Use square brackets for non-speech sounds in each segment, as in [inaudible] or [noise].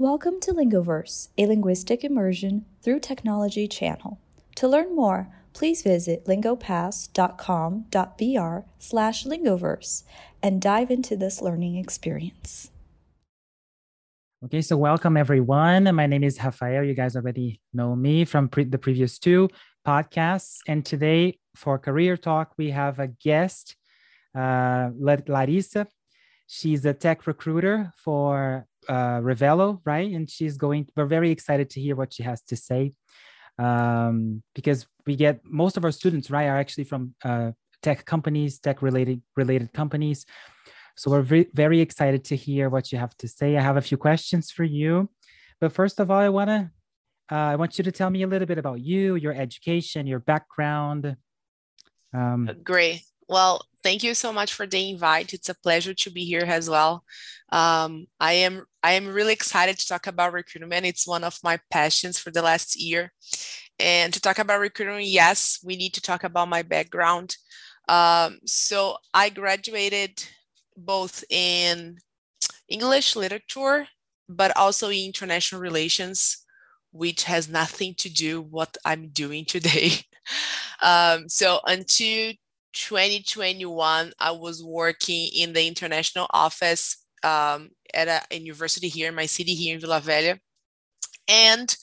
Welcome to Lingoverse, a linguistic immersion through technology channel. To learn more, please visit lingopass.com.br slash lingoverse and dive into this learning experience. Okay, so welcome everyone. My name is Rafael. You guys already know me from pre- the previous two podcasts. And today for Career Talk, we have a guest, uh, Larissa. She's a tech recruiter for uh, Revelo, right? And she's going, we're very excited to hear what she has to say um, because we get most of our students, right, are actually from uh, tech companies, tech related related companies. So we're very, very excited to hear what you have to say. I have a few questions for you, but first of all, I want to uh, I want you to tell me a little bit about you, your education, your background. Um, Great. Well, thank you so much for the invite. It's a pleasure to be here as well. Um, I am I am really excited to talk about recruitment. It's one of my passions for the last year. And to talk about recruitment, yes, we need to talk about my background. Um, so I graduated both in English literature, but also in international relations, which has nothing to do what I'm doing today. [laughs] Um, so until 2021, I was working in the international office um, at a, university here in my city here in Vila Velha. And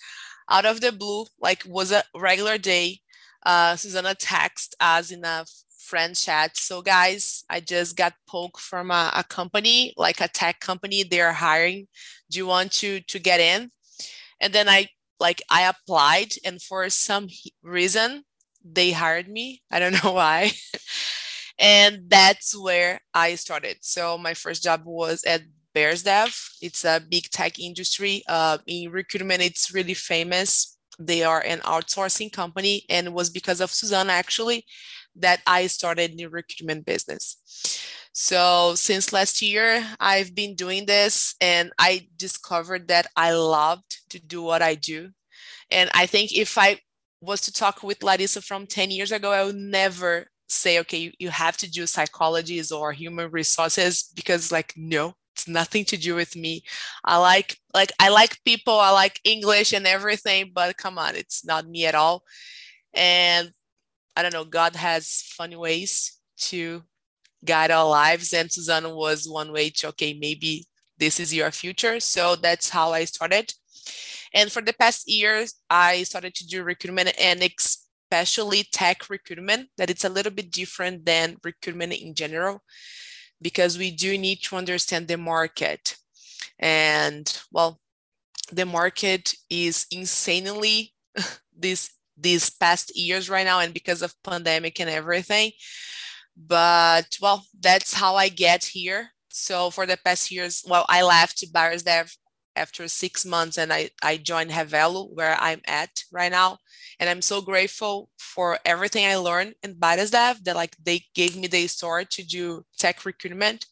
out of the blue, like was a regular day, uh, Susanna text us in a friend chat. So guys, I just got poked from a, a company, like a tech company. They're hiring. Do you want to to get in? And then I like I applied, and for some reason, they hired me. I don't [laughs] know why. and that's where I started. So my first job was at BairesDev. It's a big tech industry. Uh, in recruitment, it's really famous. They are an outsourcing company, and it was because of Susanna actually that I started the recruitment business. So since last year, I've been doing this, and I discovered that I loved to do what I do. And I think if I was to talk with Larissa from 10 years ago, I would never say, okay, you, have to do psychologies or human resources because like, no, it's nothing to do with me. I like, like, I like people, I like English and everything, but come on, it's not me at all. And I don't know, God has funny ways to guide our lives. And Susanna was one way to, okay, maybe this is your future. So that's how I started. And for the past years, I started to do recruitment and especially tech recruitment, that it's a little bit different than recruitment in general, because we do need to understand the market. And well, the market is insanely [laughs] this these past years right now and because of pandemic and everything but well that's how i get here so for the past years well i left BairesDev after six months and I, I joined Revelo where I'm at right now. And I'm so grateful for everything I learned in BairesDev that like they gave me the start to do tech recruitment.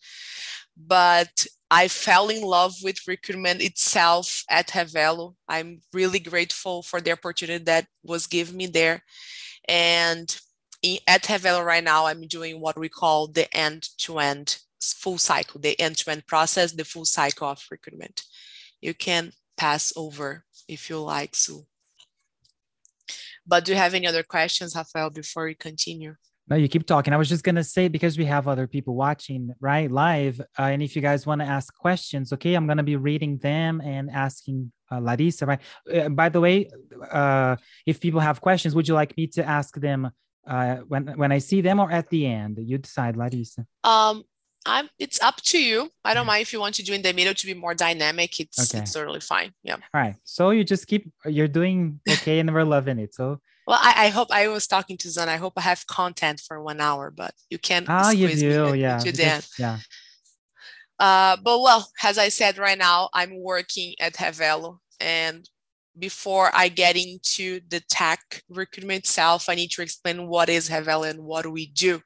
But I fell in love with recruitment itself at Revelo. I'm really grateful for the opportunity that was given me there. And at Revelo right now, I'm doing what we call the end-to-end full cycle, the end-to-end process, the full cycle of recruitment you can pass over if you like, Sue. But do you have any other questions, Rafael, before we continue? No, you keep talking. I was just going to say, because we have other people watching, right, live. Uh, and if you guys want to ask questions, okay, I'm going to be reading them and asking uh, Larissa, right? Uh, by the way, uh, if people have questions, would you like me to ask them uh, when when I see them or at the end? You decide, Larissa. Um, I'm, it's up to you. I don't mind if you want to do in the middle to be more dynamic. It's okay. it's totally fine. Yeah. All right. So you just keep you're doing okay and we're loving it. So well, I, I hope I was talking to Zan. I hope I have content for one hour, but you can't ah, you do, yeah. To because, yeah. Uh, but well, as I said right now, I'm working at Revelo and before I get into the tech recruitment itself, I need to explain what is Revelo and what do we do.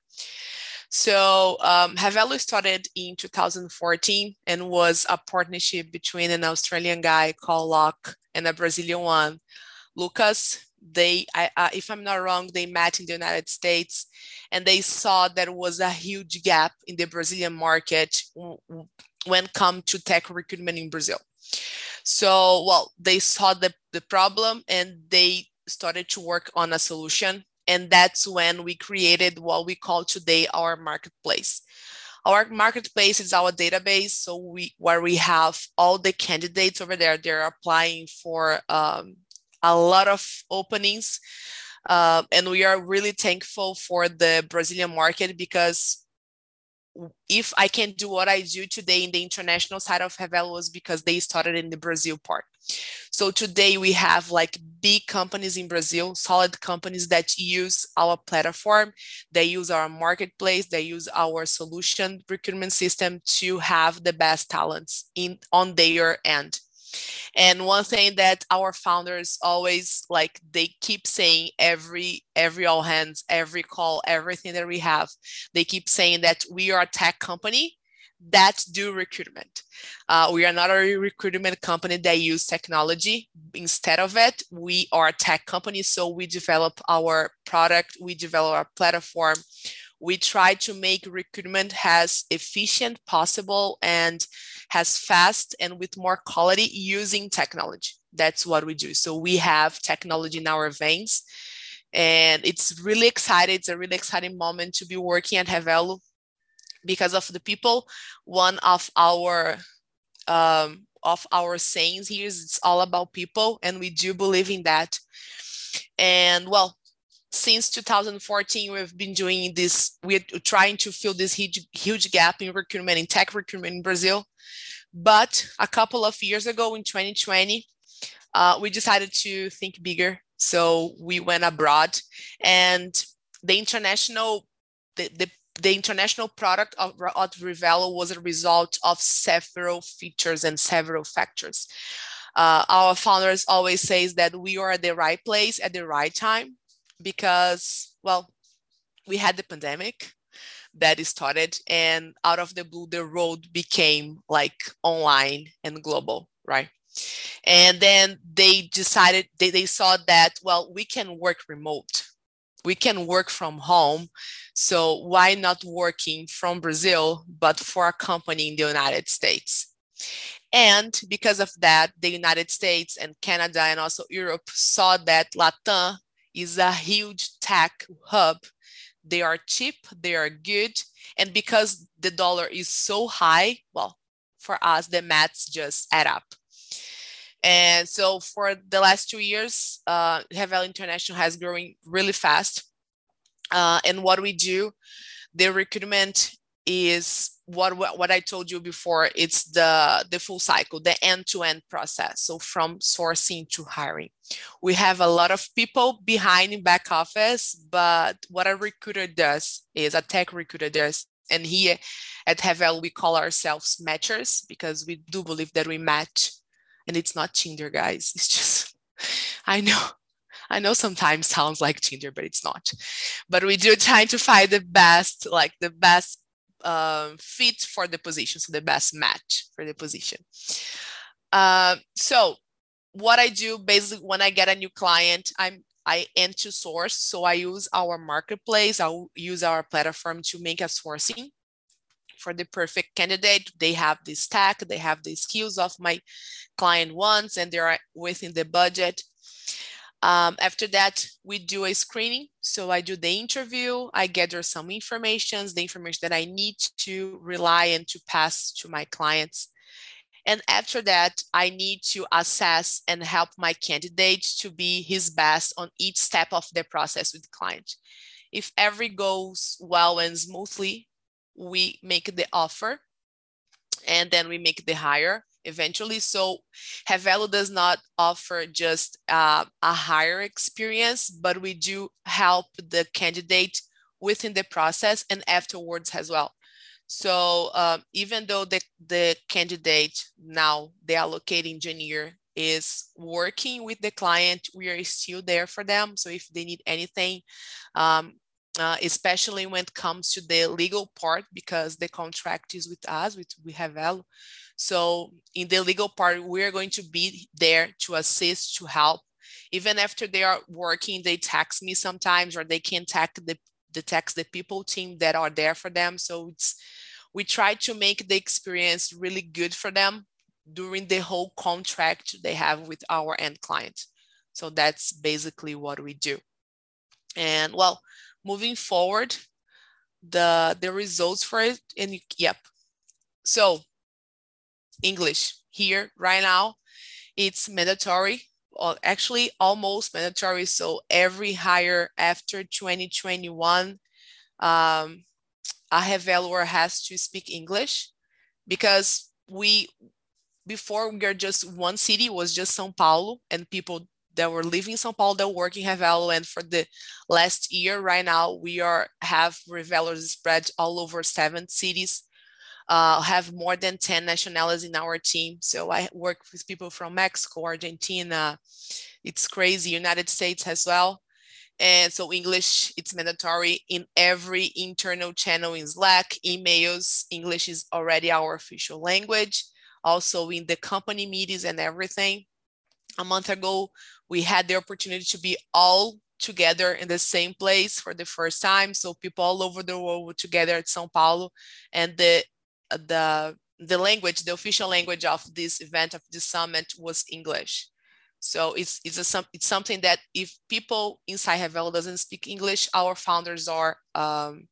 So um, Revelo started in 2014 and was a partnership between an Australian guy called Locke and a Brazilian one, Lucas. They, I, if I'm not wrong, they met in the United States and they saw there was a huge gap in the Brazilian market when come to tech recruitment in Brazil. So, well, they saw the, the problem and they started to work on a solution. And that's when we created what we call today our marketplace. Our marketplace is our database, so we where we have all the candidates over there. They're applying for um, a lot of openings, uh, and we are really thankful for the Brazilian market because if I can do what I do today in the international side of Revelo was because they started in the Brazil part. So today we have like big companies in Brazil, solid companies that use our platform, they use our marketplace, they use our solution recruitment system to have the best talents in on their end. And one thing that our founders always like they keep saying every every all hands, every call, everything that we have, they keep saying that we are a tech company that do recruitment. Uh, we are not a recruitment company that use technology. Instead of it, we are a tech company. So we develop our product, we develop our platform. We try to make recruitment as efficient possible and as fast and with more quality using technology. That's what we do. So we have technology in our veins. And it's really exciting. It's a really exciting moment to be working at Revelo because of the people. One of our um, of our sayings here is it's all about people, and we do believe in that. And well, since 2014, we've been doing this. We're trying to fill this huge, huge gap in recruitment, in tech recruitment in Brazil. But a couple of years ago, in 2020, uh, we decided to think bigger. So we went abroad, and the international the, the the international product of, of Revelo was a result of several features and several factors. Uh, our founders always says that we are at the right place at the right time because, well, we had the pandemic that started and out of the blue, the road became like online and global, right? And then they decided, they, they saw that, well, we can work remote we can work from home. So why not working from Brazil, but for a company in the United States? And because of that, the United States and Canada and also Europe saw that Latam is a huge tech hub. They are cheap, they are good. And because the dollar is so high, well, for us, the maths just add up. And so for the last two years, uh, Revelo International has growing really fast. Uh, and what we do, the recruitment is what, what, I told you before. It's the, the full cycle, the end-to-end process. So from sourcing to hiring. We have a lot of people behind in back office, but what a recruiter does is a tech recruiter does and here at Revelo, we call ourselves matchers because we do believe that we match and it's not Tinder, guys. [laughs] It's just, I know, I know sometimes sounds like Tinder, but it's not. But we do try to find the best, like the best um, fit for the position, so the best match for the position. Um, so what I do basically when I get a new client, I'm I end to source. So I use our marketplace, I'll use our platform to make a sourcing for the perfect candidate. They have the stack, they have the skills of my client wants, and they are within the budget. Um, after that, we do a screening. So I do the interview, I gather some information, the information that I need to rely and to pass to my clients. And after that, I need to assess and help my candidate to be his best on each step of the process with the client. If every goes well and smoothly, we make the offer and then we make the hire eventually. So Revelo does not offer just uh, a higher experience, but we do help the candidate within the process and afterwards as well. So um, even though the, the candidate now, the allocated engineer is working with the client, we are still there for them. So if they need anything, um, uh, especially when it comes to the legal part, because the contract is with us, with we have Revelo. So in the legal part, we're going to be there to assist, to help. Even after they are working, they text me sometimes, or they can text the, the text the people team that are there for them. So it's we try to make the experience really good for them during the whole contract they have with our end client. So that's basically what we do. And well, moving forward, the the results for it, and yep. So English here right now, it's mandatory. Well, actually, almost mandatory. So every hire after 2021, um, a Reveller has to speak English because we before we are just one city was just São Paulo and people that were living in São Paulo that work in Revelo. And for the last year, right now, we are have Revelers spread all over seven cities. Uh, have more than 10 nationalities in our team. So I work with people from Mexico, Argentina. It's crazy, United States as well. And so English, it's mandatory in every internal channel in Slack, emails. English is already our official language. Also in the company meetings and everything. A month ago, we had the opportunity to be all together in the same place for the first time. So people all over the world were together at São Paulo, and the the the language, the official language of this event of this summit was English. So it's it's a it's something that if people inside Revelo doesn't speak English, our founders are um,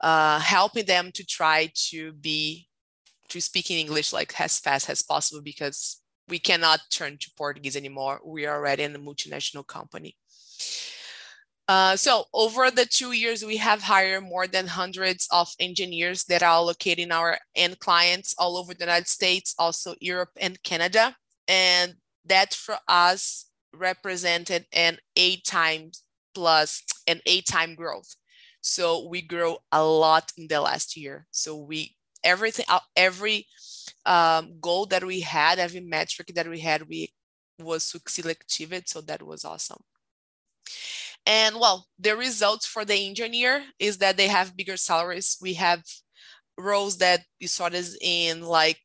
uh, helping them to try to be to speak in English like as fast as possible because we cannot turn to Portuguese anymore. We are already in a multinational company. Uh, so over the two years, we have hired more than hundreds of engineers that are located in our end clients all over the United States, also Europe and Canada. And that for us represented an eight times plus an eight time growth. So we grow a lot in the last year. So we everything uh, every um, goal that we had, every metric that we had, we was succeed achieved. So that was awesome. And well, the results for the engineer is that they have bigger salaries. We have roles that we started in like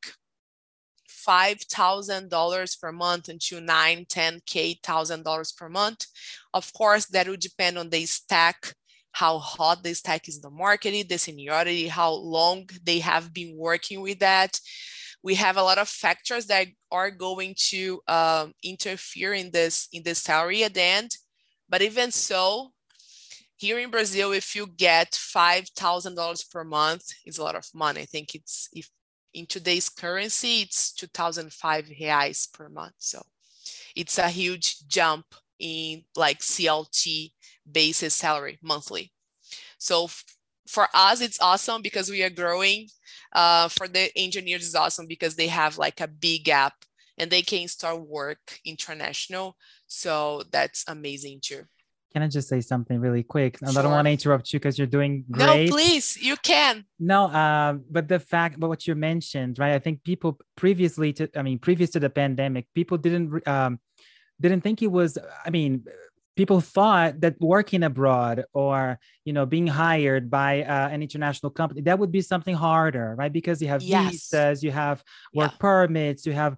$5,000 per month until nine, 10K thousand dollars per month. Of course, that would depend on the stack how hot the stack is in the market, the seniority, how long they have been working with that. We have a lot of factors that are going to um, interfere in this in the salary at the end. But even so, here in Brazil, if you get five thousand dollars per month, it's a lot of money. I think it's if in today's currency, it's two thousand five reais per month. So it's a huge jump in like CLT basis salary monthly. So for us, it's awesome because we are growing. Uh, for the engineers, it's awesome because they have like a big gap and they can start work international. So that's amazing too. Can I just say something really quick? Sure. I don't want to interrupt you because you're doing great. No, please, you can. No, uh, but the fact, but what you mentioned, right? I think people previously to, I mean, previous to the pandemic, people didn't um, didn't think it was. I mean, people thought that working abroad or you know being hired by uh, an international company that would be something harder right because you have yes. visas you have work yeah. permits you have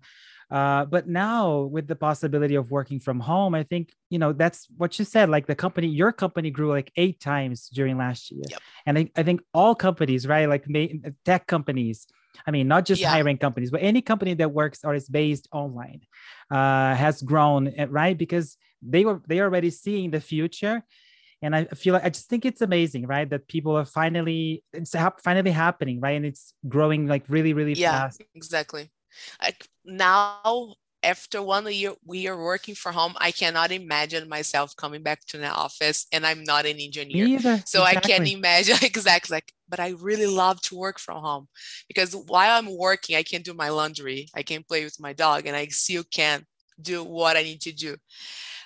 uh, but now with the possibility of working from home i think you know that's what you said like the company your company grew like eight times during last year yep. and I, I think all companies right like tech companies I mean, not just yeah. hiring companies, but any company that works or is based online uh, has grown, eh, right? Because they were they are already seeing the future, and I feel like I just think it's amazing, right? That people are finally it's ha- finally happening, right? And it's growing like really, really yeah, fast. Exactly. Like now after one year we are working from home i cannot imagine myself coming back to the office and i'm not an engineer. So exactly. i can't imagine [laughs] exactly like but i really love to work from home because while i'm working i can do my laundry i can play with my dog and i still can do what i need to do.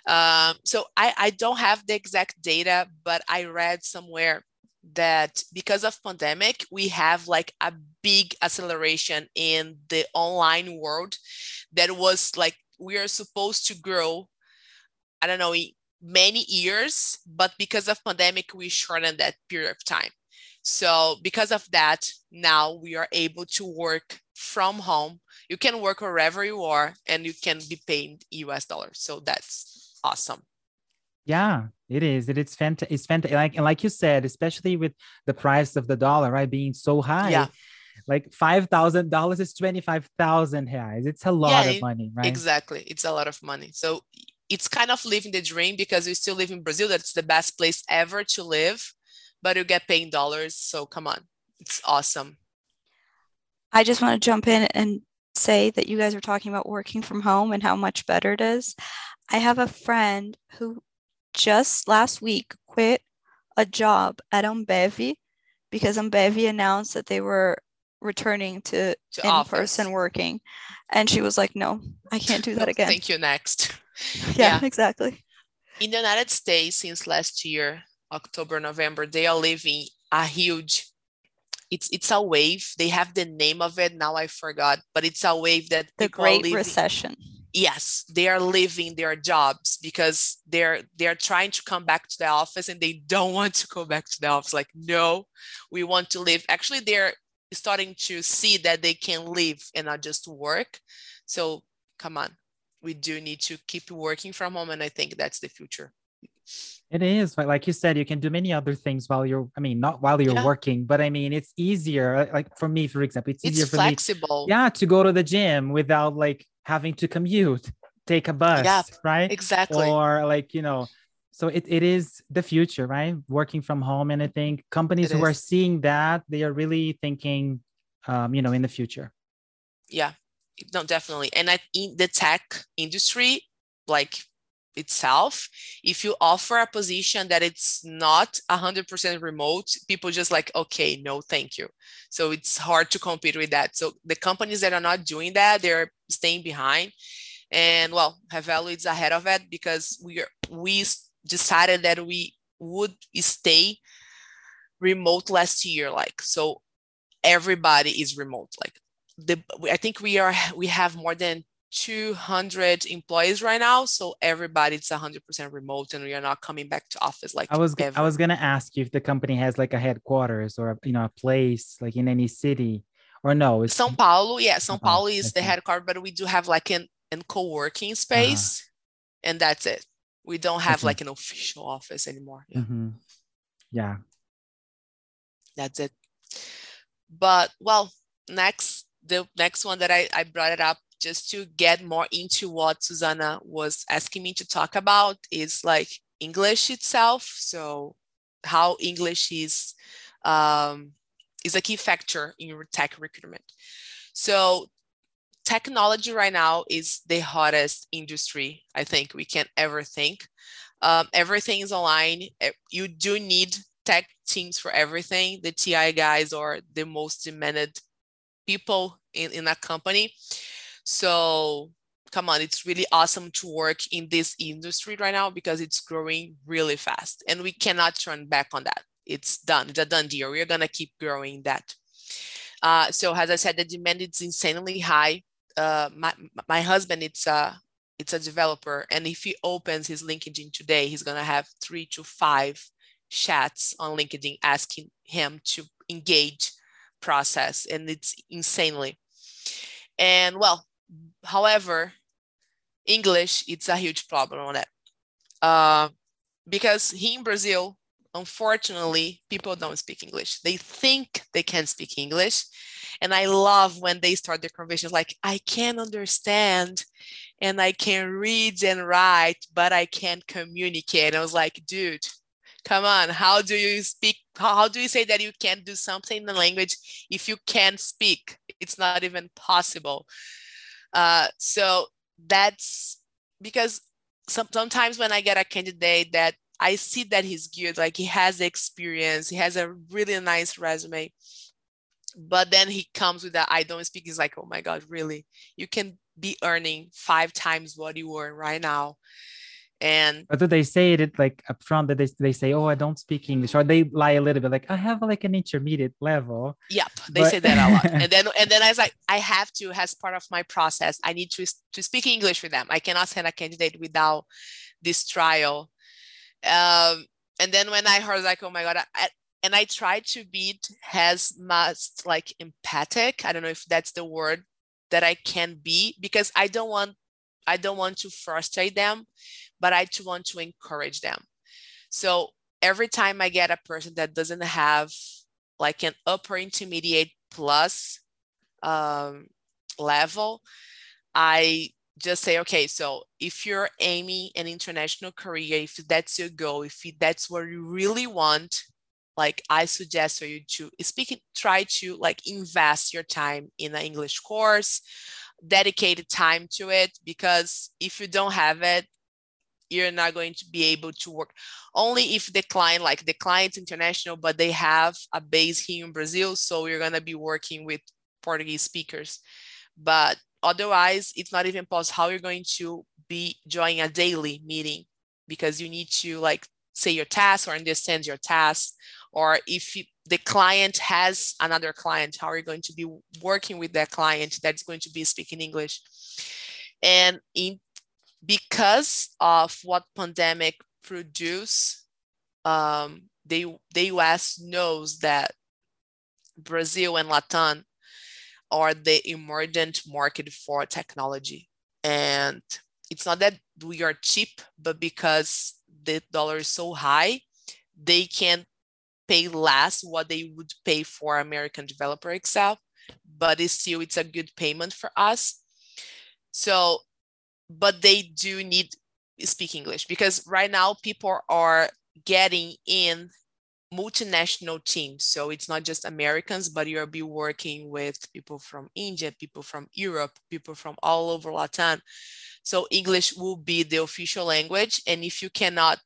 Um, so I, I don't have the exact data but i read somewhere that because of pandemic we have like a big acceleration in the online world that was like we are supposed to grow i don't know many years but because of pandemic we shortened that period of time. So because of that now we are able to work from home. You can work wherever you are and you can be paid us dollars. So that's awesome yeah, it is. It is fantastic. It's fantastic. Like and like you said, especially with the price of the dollar, right, being so high. Yeah. like five thousand dollars is twenty five thousand reais. It's a lot yeah, of money, right? Exactly, it's a lot of money. So it's kind of living the dream because we still live in Brazil. That's the best place ever to live, but you get paid dollars. So come on, it's awesome. I just want to jump in and say that you guys are talking about working from home and how much better it is. I have a friend who just last week quit a job at Ambev because Ambev announced that they were returning to, to in-person working. And she was like no i can't do that [laughs] again. Thank you next. [laughs] Yeah, yeah, exactly. In the united states since last year october november they are living a huge it's it's a wave. They have the name of it. Now i forgot but it's a wave that the great recession yes they are leaving their jobs because they're they're trying to come back to the office and they don't want to go back to the office like no we want to live actually they're starting to see that they can live and not just work so come on we do need to keep working from home and i think that's the future it is, but like you said, you can do many other things while you're. I mean, not while you're yeah. working, but I mean, it's easier. Uh, like for me, for example, it's, it's easier for flexible. me. Yeah, to go to the gym without like having to commute, take a bus, yeah, right? Exactly. Or like you know, so it, it is the future, right? Working from home, and I think companies it who is. are seeing that they are really thinking, um, you know, in the future. Yeah, no, definitely. And I in the tech industry, like itself if you offer a position that it's not 100% remote people just like okay no thank you. So it's hard to compete with that. So the companies that are not doing that they're staying behind. And well Revelo is ahead of it because we are, we decided that we would stay remote last year like so everybody is remote like the i think we are we have more than 200 employees right now so everybody's 100% remote and we are not coming back to office like i was ever. i was going to ask you if the company has like a headquarters or a, you know a place like in any city or no it's sao paulo yeah sao paulo is the headquarters but we do have like an, an co-working uh-huh. space uh-huh. and that's it we don't have like an official office anymore yeah. Mm-hmm. yeah that's it but well next the next one that I, I brought it up just to get more into what Susanna was asking me to talk about is like English itself. So how English is um, is a key factor in your tech recruitment. So technology right now is the hottest industry I think we can ever think. Um, everything is online. You do need tech teams for everything. The TI guys are the most demanded people in, in a company. So come on, it's really awesome to work in this industry right now because it's growing really fast and we cannot turn back on that. It's done, it's a done deal. We're gonna keep growing that. Uh, so as I said, the demand is insanely high. Uh, my, my husband, it's a, it's a developer. And if he opens his LinkedIn today, he's gonna have three to five chats on LinkedIn asking him to engage process. And it's insanely. And well, however, English it's a huge problem on. Uh, because here in Brazil, unfortunately, people don't speak English. They think they can speak English. And I love when they start their conversations like, I can understand and I can read and write, but I can't communicate. And I was like, dude, come on. How do you speak? How do you say that you can't do something in the language if you can't speak? It's not even possible. Uh, so that's because some, sometimes when I get a candidate that I see that he's good, like he has experience, he has a really nice resume, but then he comes with that I don't speak. He's like, oh my God, really? You can be earning five times what you earn right now and but do they say it like up front that they, they say oh i don't speak english or they lie a little bit like i have like an intermediate level. Yep they but... say that a lot. [laughs] And then and then i was like i have to as part of my process i need to to speak english with them. I cannot send a candidate without this trial. Um and then when i heard like oh my god I, and i tried to be as much like empathic i don't know if that's the word that i can be because i don't want i don't want to frustrate them but I want to encourage them. So every time I get a person that doesn't have like an upper intermediate plus um, level, I just say, okay, so if you're aiming an international career, if that's your goal, if that's what you really want, like I suggest for you to speak, try to like invest your time in an English course, dedicated time to it, because if you don't have it, you're not going to be able to work only if the client like the client's international but they have a base here in brazil so you're going to be working with portuguese speakers but Otherwise, it's not even possible how you're going to be joining a daily meeting because you need to like say your task or understand your task. Or if you, the client has another client, how are you going to be working with that client that's going to be speaking English? And in because of what pandemic produce, um, the, US knows that Brazil and Latin are the emergent market for technology. And it's not that we are cheap, but because the dollar is so high, they can pay less what they would pay for American developer Excel, but it's still it's a good payment for us. So, but they do need speak English because right now people are getting in multinational teams. So it's not just Americans, but you'll be working with people from India, people from Europe, people from all over Latin. So English will be the official language. And if you cannot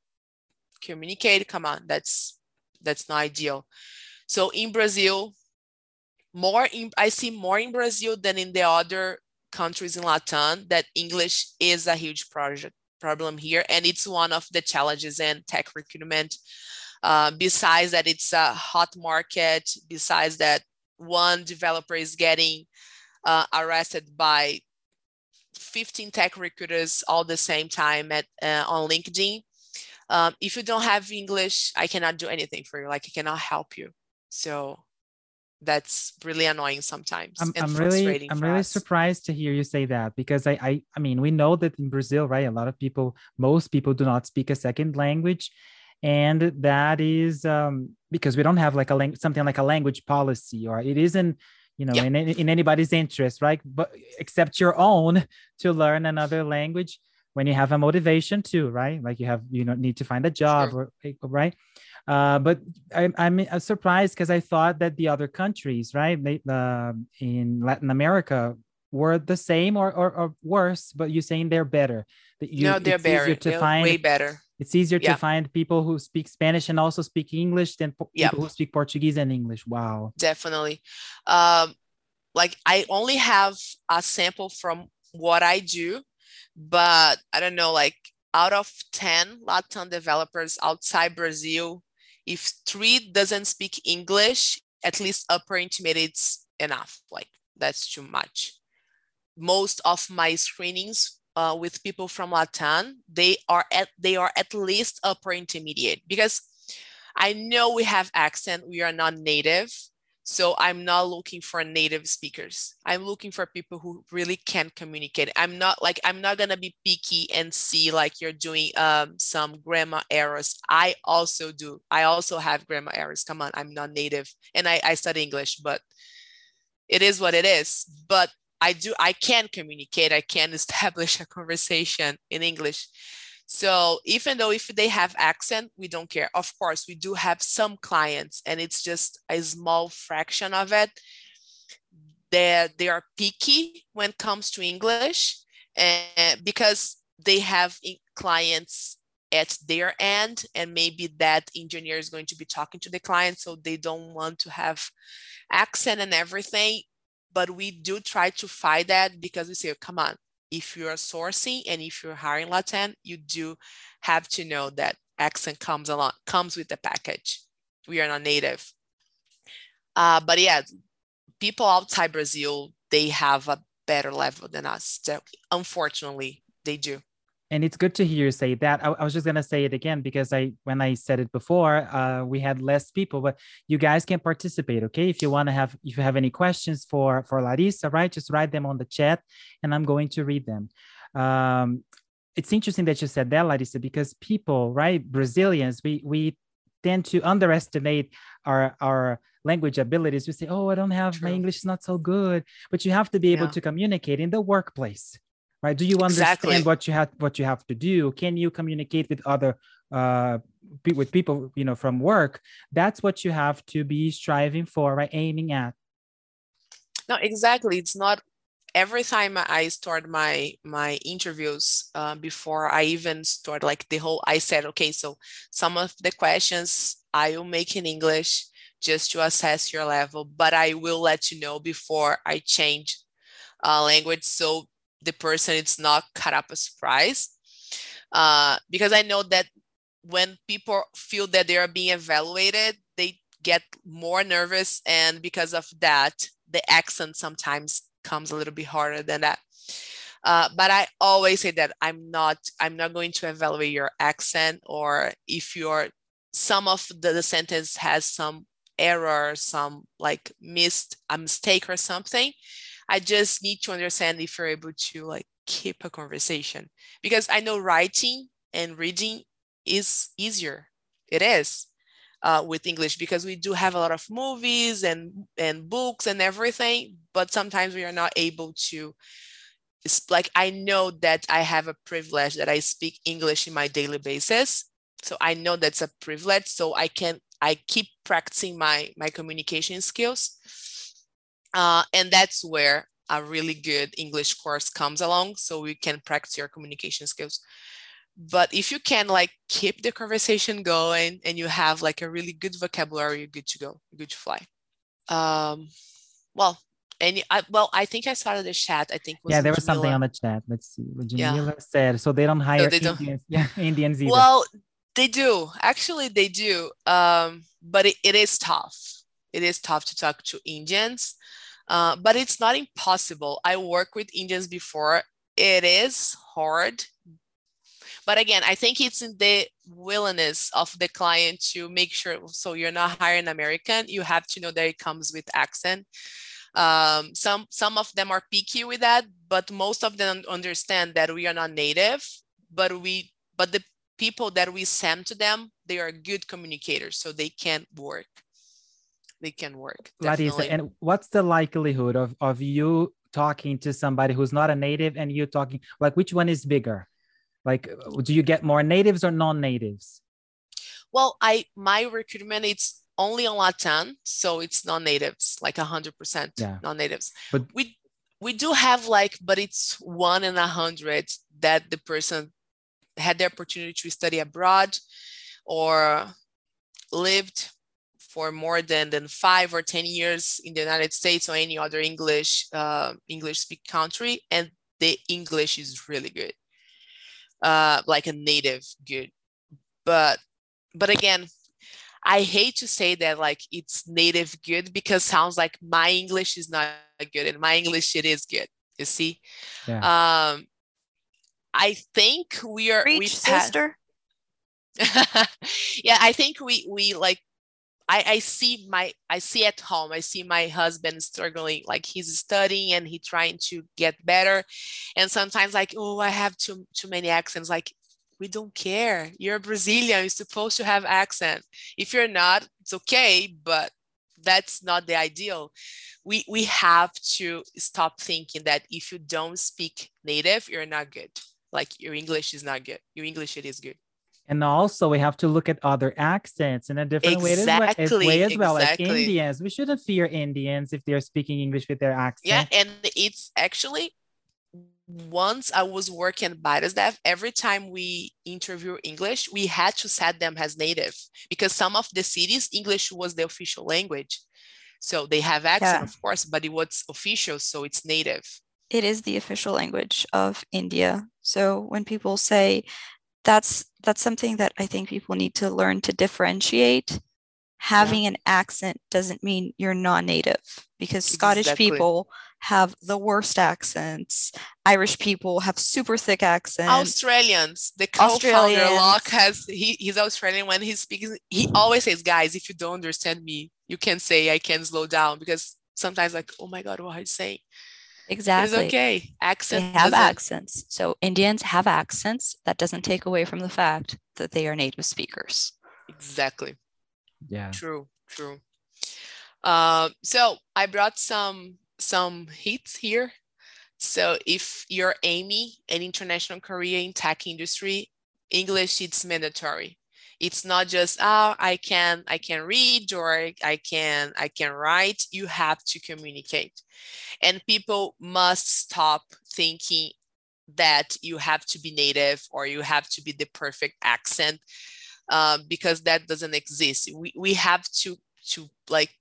communicate, come on, that's that's not ideal. So in Brazil, more in, I see more in Brazil than in the other countries in Latin that English is a huge project problem here. And it's one of the challenges in tech recruitment uh, besides that, it's a hot market. Besides that, one developer is getting uh, arrested by 15 tech recruiters all the same time at uh, on LinkedIn. Um, if you don't have English, I cannot do anything for you. Like I cannot help you. So that's really annoying sometimes. I'm, I'm really, I'm really us. surprised to hear you say that because I, I, I mean, we know that in Brazil, right? A lot of people, most people do not speak a second language, and that is um, because we don't have like a lang- something like a language policy or it isn't you know in, in anybody's interest right but except your own to learn another language when you have a motivation too right like you have you know need to find a job sure. or right uh, but I, I'm surprised because I thought that the other countries, right, they, uh, in Latin America, were the same or, or, or worse. But you're saying they're better. That you, no, they're better. To they're find, way better it's easier yeah. to find people who speak Spanish and also speak English than po- yeah. people who speak Portuguese and English. Wow. Definitely. Um, like I only have a sample from what I do, but I don't know, like out of 10 Latin developers outside Brazil, if three doesn't speak English, at least upper intermediate's enough. Like that's too much. Most of my screenings uh, with people from Latam, they are at they are at least upper intermediate because I know we have accent, we are not native. So I'm not looking for native speakers. I'm looking for people who really can communicate. I'm not like I'm not gonna be picky and see like you're doing um, some grammar errors. I also do. I also have grammar errors. Come on, I'm not native and I, I study English, but it is what it is. But I do, I can communicate, I can establish a conversation in English. So even though if they have accent, we don't care. Of course, we do have some clients and it's just a small fraction of it. That they are picky when it comes to English and because they have clients at their end and maybe that engineer is going to be talking to the client so they don't want to have accent and everything but we do try to fight that because we say, come on, if you're sourcing and if you're hiring Latin, you do have to know that accent comes along, comes with the package. We are not native. Uh, but yeah, people outside Brazil, they have a better level than us. So unfortunately, they do and it's good to hear you say that. I, I, was just gonna say it again because I, when I said it before, uh, we had less people, but you guys can participate. Okay, if you want to have, if you have any questions for for Larissa, right, just write them on the chat, and I'm going to read them. Um, it's interesting that you said that, Larissa, because people, right, Brazilians, we we tend to underestimate our our language abilities. We say, "Oh, I don't have True. my English is not so good," but you have to be able yeah. to communicate in the workplace, right? Do you understand exactly. what you have what you have to do? Can you communicate with other uh, with people, you know, from work? That's what you have to be striving for, right? Aiming at. No, exactly. It's not every time I start my my interviews uh, before I even start like the whole I said okay so some of the questions I will make in English just to assess your level but I will let you know before I change uh, language so the person it's not cut up a surprise uh, because I know that when people feel that they are being evaluated they get more nervous and because of that the accent sometimes comes a little bit harder than that. Uh, but I always say that I'm not I'm not going to evaluate your accent or if your some of the, the sentence has some error, some like missed a mistake or something. I just need to understand if you're able to like keep a conversation because I know writing and reading is easier. It is uh, with English because we do have a lot of movies and and books and everything, but sometimes we are not able to. It's like I know that I have a privilege that I speak English in my daily basis, so I know that's a privilege. So I can I keep practicing my my communication skills, uh, and that's where a really good English course comes along, so we can practice your communication skills but if you can like keep the conversation going and you have like a really good vocabulary you're good to go you're good to fly um well and I, well i think i started the chat i think yeah there was Jamila. something on the chat let's see what Jamila yeah. said so they don't hire no, they indians don't. yeah [laughs] indians either. well they do actually they do um but it, it is tough it is tough to talk to indians uh, but it's not impossible i work with indians before it is hard but again, I think it's in the willingness of the client to make sure. So you're not hiring American. You have to know that it comes with accent. Um, some some of them are picky with that, but most of them understand that we are not native. But we but the people that we send to them, they are good communicators, so they can work. They can work. Larissa, and what's the likelihood of of you talking to somebody who's not a native and you talking like which one is bigger? like uh, do you get more natives or non-natives well i my recruitment it's only on Latin, so it's non-natives like 100% non-natives but we we do have like but it's one in a hundred that the person had the opportunity to study abroad or lived for more than, than five or 10 years in the United States or any other English uh, English speak country, and the English is really good uh, like a native good. But but again, I hate to say that like it's native good because sounds like my English is not good and my English it is good. You see, yeah. um, I think we are Preach, we sister. [laughs] yeah, I think we we like I, I see my I see at home I see my husband struggling like he's studying and he trying to get better. And sometimes like oh I have too too many accents like we don't care. You're Brazilian. You're supposed to have accent. If you're not it's okay but that's not the ideal. We we have to stop thinking that if you don't speak native you're not good. Like your English is not good. Your English it is good and also we have to look at other accents in a different exactly, way, as, way as well. Exactly. Like Indians, we shouldn't fear Indians if they're speaking English with their accent. Yeah, and it's actually once I was working by the staff, every time we interview English, we had to set them as native because some of the cities, English was the official language. So they have accent, yeah. of course, but it was official, so it's native. It is the official language of India. So when people say that's that's something that I think people need to learn to differentiate. Having yeah. an accent doesn't mean you're non-native because Scottish people have the worst accents. Irish people have super thick accents. Australians, the co-founder Locke has he, he's Australian when he speaks. He always says, "Guys, if you don't understand me, you can say I can slow down." Because sometimes, like, oh my god, what are you saying? Exactly. It's okay. Accents. They have accents. So Indians have accents. That doesn't take away from the fact that they are native speakers. Exactly. Yeah. True, true. Uh, so I brought some some hits here. So if you're Amy, an international career in tech industry, English it's mandatory. It's not just oh I can I can read or I can I can write. You have to communicate, and people must stop thinking that you have to be native or you have to be the perfect accent um, because that doesn't exist. We we have to to like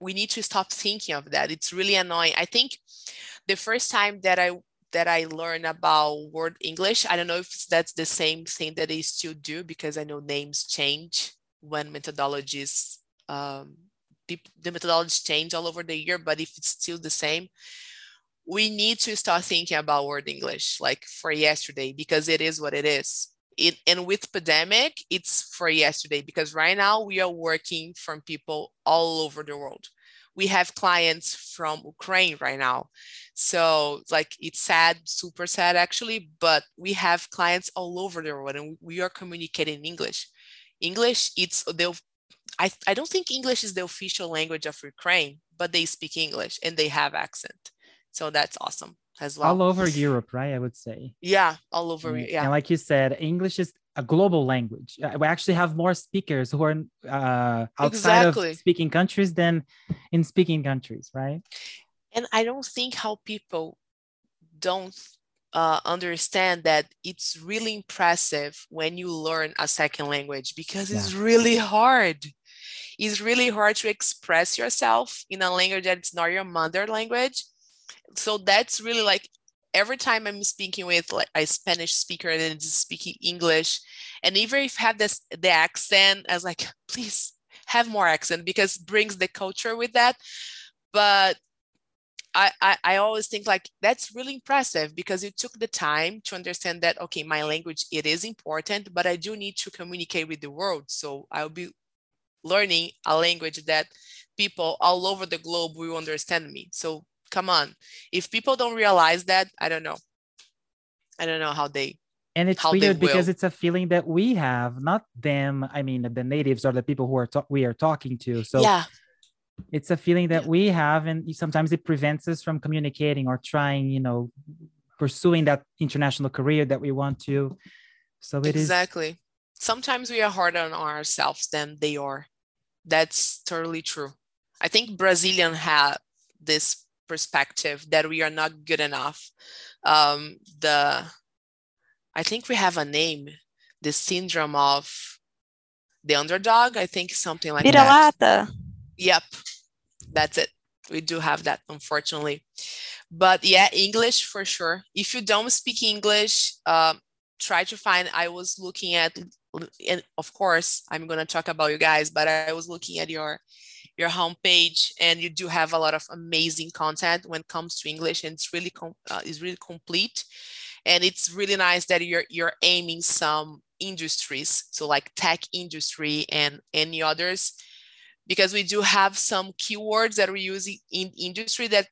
we need to stop thinking of that. It's really annoying. I think the first time that I that I learned about World English, I don't know if that's the same thing that they still do because I know names change when methodologies um, the methodologies change all over the year, but if it's still the same, we need to start thinking about World English like for yesterday because it is what it is. It, and with pandemic, it's for yesterday because right now we are working from people all over the world we have clients from Ukraine right now. So like it's sad, super sad actually, but we have clients all over the world and we are communicating in English. English, it's the I, I don't think English is the official language of Ukraine, but they speak English and they have accent. So that's awesome as well. All over [laughs] Europe, right? I would say. Yeah, all over. Yeah. And like you said, English is a global language. Uh, we actually have more speakers who are uh, outside exactly. of speaking countries than in speaking countries, right? And I don't think how people don't uh, understand that it's really impressive when you learn a second language because yeah. it's really hard. It's really hard to express yourself in a language that's not your mother language. So that's really like every time I'm speaking with like a Spanish speaker and it's speaking English, and even if I have this the accent, I was like, [laughs] please have more accent because brings the culture with that. But I, I, I always think like that's really impressive because you took the time to understand that okay my language it is important but i do need to communicate with the world so i'll be learning a language that people all over the globe will understand me so come on. If people don't realize that i don't know. I don't know how they and it's weird because it's a feeling that we have not them i mean the natives or the people who are ta- we are talking to. So yeah. it's a feeling that we have and sometimes it prevents us from communicating or trying you know pursuing that international career that we want to. So it exactly. Is... sometimes we are harder on ourselves than they are. That's totally true. I think brazilian have this perspective that we are not good enough. Um, the I think we have a name, the syndrome of the underdog. I think something like that. Yep, that's it. We do have that, unfortunately. But yeah, English for sure. If you don't speak English, um, try to find. I was looking at, and of course, I'm going to talk about you guys, but I was looking at your your homepage and you do have a lot of amazing content when it comes to English and it's really com- uh, it's really complete. And it's really nice that you're you're aiming some industries so like tech industry and any others because we do have some keywords that we use in industry that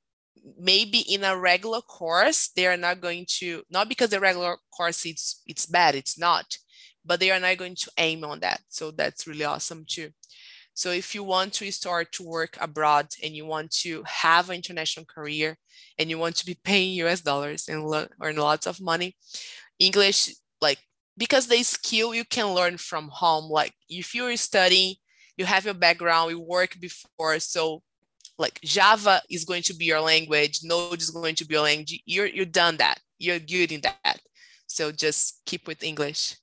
maybe in a regular course. They are not going to not because the regular course it's it's bad it's not but they are not going to aim on that. So that's really awesome too so if you want to start to work abroad and you want to have an international career and you want to be paying US dollars and earn lots of money, English, like, because the skill you can learn from home. Like if you're studying, you have your background, you work before. So like Java is going to be your language, Node is going to be your language. You're, you're done that. You're good in that. So just keep with English.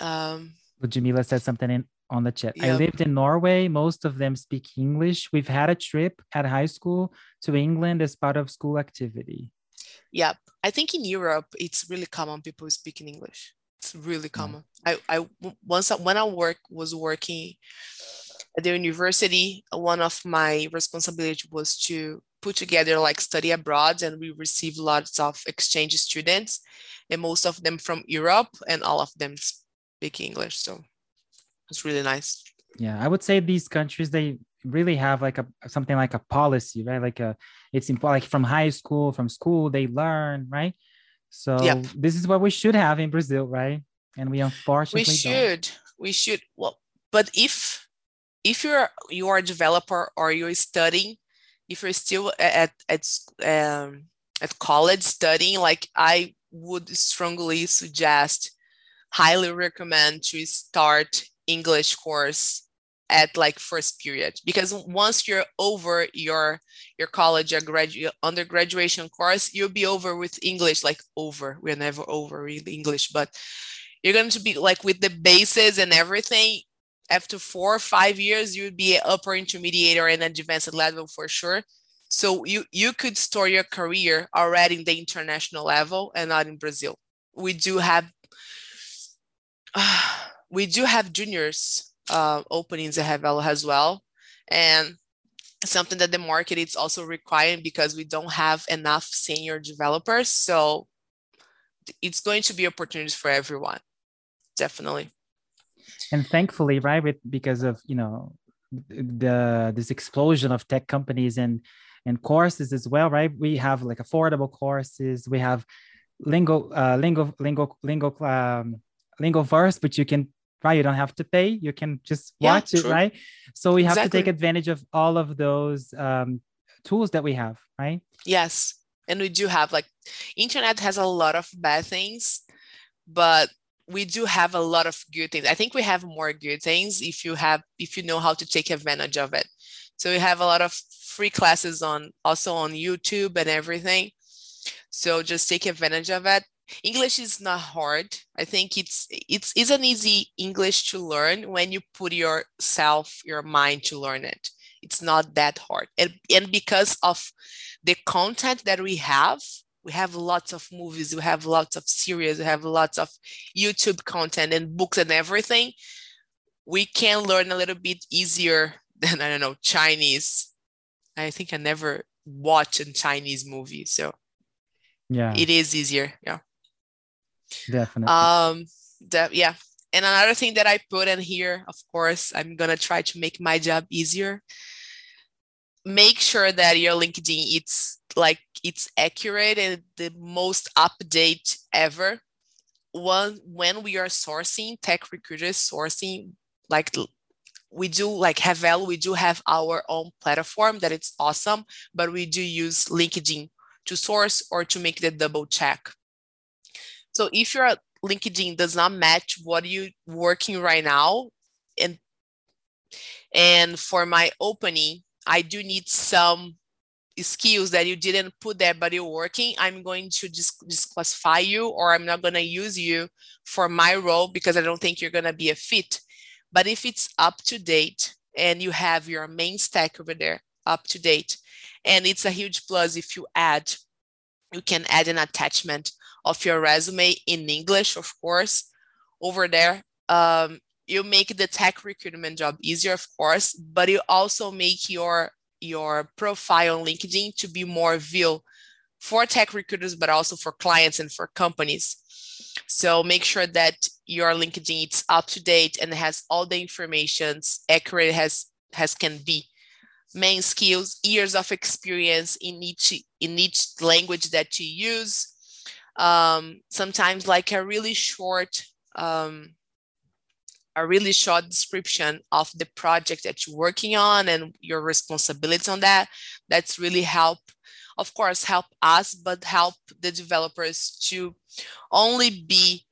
Um, Jamila said something in on the chat. Yep. I lived in Norway. Most of them speak English. We've had a trip at high school to England as part of school activity. Yep. I think in Europe, it's really common people speak in English. It's really common. Yeah. I, I once when I work was working at the university, one of my responsibility was to put together like study abroad and we received lots of exchange students and most of them from Europe and all of them speak English. So it's really nice. Yeah, I would say these countries they really have like a something like a policy, right? Like a it's important like from high school, from school they learn, right? So yep. this is what we should have in Brazil, right? And we unfortunately we should. Don't. we should well but if if you're you are a developer or you're studying if you're still at at um, at college studying like i would strongly suggest highly recommend to start english course at like first period. Because once you're over your your college or graduate undergraduation course you'll be over with english like over. We're never over really english but you're going to be like with the bases and everything after four or five years you would be upper intermediate or an advanced level for sure. So you you could start your career already in the international level and not in brazil. We do have [sighs] uh, we do have juniors uh, openings at Revelo as well. And something that the market is also requiring because we don't have enough senior developers. So it's going to be opportunities for everyone, definitely. And thankfully, right, with, because of you know the this explosion of tech companies and and courses as well, right? We have like affordable courses. We have lingo, uh, lingo, lingo, lingo, um, Lingoverse, which you can right? You don't have to pay. You can just watch yeah, it right? So we have exactly. to take advantage of all of those um, tools that we have right? Yes. And we do have like internet has a lot of bad things but we do have a lot of good things. I think we have more good things if you have if you know how to take advantage of it. So we have a lot of free classes on also on youtube and everything. So just take advantage of it English is not hard. I think it's it's it's an easy English to learn when you put yourself, your mind to learn it. It's not that hard. And and because of the content that we have, we have lots of movies, we have lots of series, we have lots of YouTube content and books and everything. We can learn a little bit easier [laughs] than I don't know Chinese. I think I never watch a Chinese movie, so yeah, it is easier. Yeah. Definitely. Um, yeah. And another thing that I put in here, of course, I'm gonna try to make my job easier. Make sure that your LinkedIn it's like it's accurate and the most update ever. One when we are sourcing tech recruiters sourcing like we do like Revelo, we do have our own platform that it's awesome, but we do use LinkedIn to source or to make the double check. So if your LinkedIn does not match what you working right now, and and for my opening, I do need some skills that you didn't put there but you're working i'm going to just disqualify you or i'm not going to use you for my role because i don't think you're going to be a fit. But if it's up to date and you have your main stack over there up to date and it's a huge plus if you add you can add an attachment of your resume in English, of course, over there. Um, you make the tech recruitment job easier, of course, but you also make your your profile on LinkedIn to be more view for tech recruiters, but also for clients and for companies. So make sure that your LinkedIn is up to date and has all the information accurate as has can be. Main skills, years of experience in each in each language that you use, um, sometimes like a really short um, a really short description of the project that you're working on and your responsibilities on that that's really help of course help us but help the developers to only be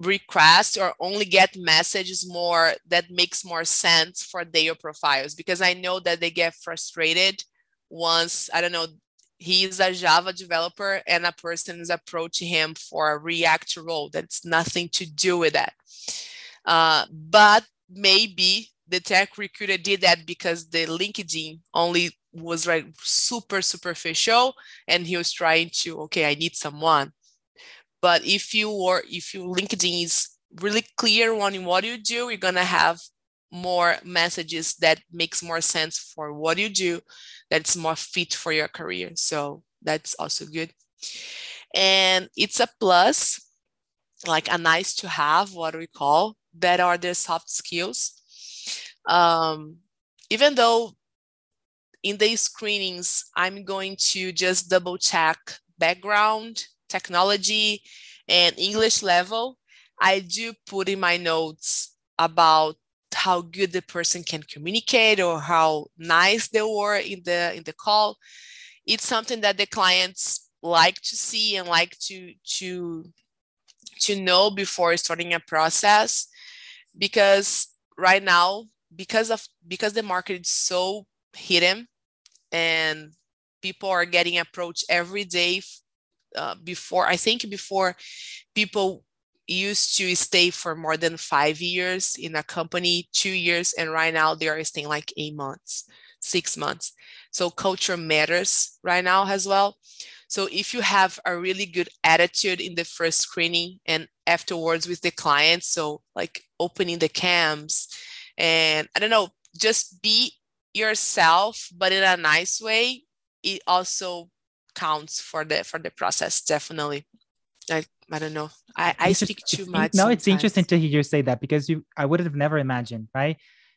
request or only get messages more that makes more sense for their profiles because i know that they get frustrated once i don't know he is a Java developer and a person is approaching him for a React role. That's nothing to do with that. Uh, but maybe the tech recruiter did that because the LinkedIn only was like super superficial and he was trying to, okay, I need someone. But if you were, if your LinkedIn is really clear on what you do, you're gonna have more messages that makes more sense for what you do that's more fit for your career. So that's also good. And it's a plus like a nice to have what we call that are the soft skills. Um, even though in the screenings i'm going to just double check background technology and english level. I do put in my notes about how good the person can communicate or how nice they were in the in the call. It's something that the clients like to see and like to to to know before starting a process because right now because of because the market is so hidden and people are getting approached every day uh, before i think before people used to stay for more than five years in a company two years and right now they are staying like eight months six months so culture matters right now as well so if you have a really good attitude in the first screening and afterwards with the client, so like opening the cams and I don't know, just be yourself, but in a nice way, it also counts for the for the process, definitely. I don't know. I, I speak [laughs] too much. No, sometimes. it's interesting to hear you say that because you I would have never imagined, right?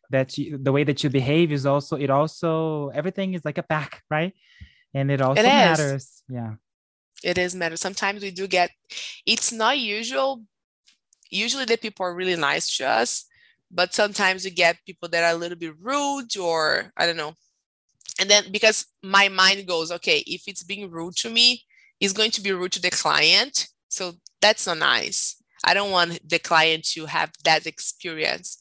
That you, the way that you behave is also it also everything is like a pack, right? and it also it matters yeah it is matter sometimes we do get it's not usual usually the people are really nice to us but sometimes we get people that are a little bit rude or i don't know and then because my mind goes okay if it's being rude to me it's going to be rude to the client so that's not nice i don't want the client to have that experience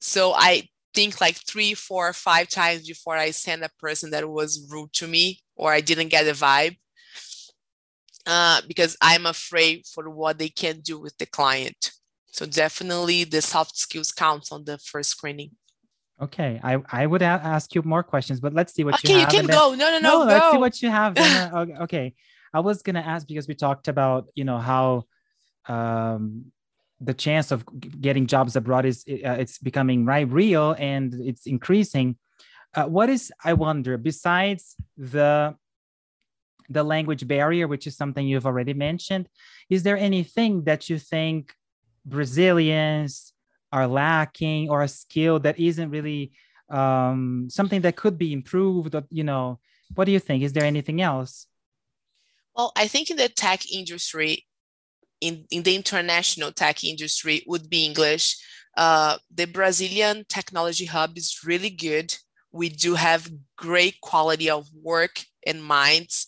so i think like three four five times before i send a person that was rude to me or I didn't get the vibe uh, because I'm afraid for what they can do with the client. So definitely the soft skills counts on the first screening. Okay, I, I would a- ask you more questions, but let's see what okay, you have. Okay, you can go. No, no, no. no let's see what you have. Then, uh, [laughs] okay, I was gonna ask because we talked about you know how um, the chance of getting jobs abroad is uh, it's becoming right real and it's increasing. Uh, what is I wonder besides the the language barrier, which is something you've already mentioned, is there anything that you think Brazilians are lacking or a skill that isn't really um, something that could be improved? Or, you know, what do you think? Is there anything else? Well, I think in the tech industry, in, in the international tech industry, would be English. Uh, the Brazilian Technology Hub is really good we do have great quality of work and minds.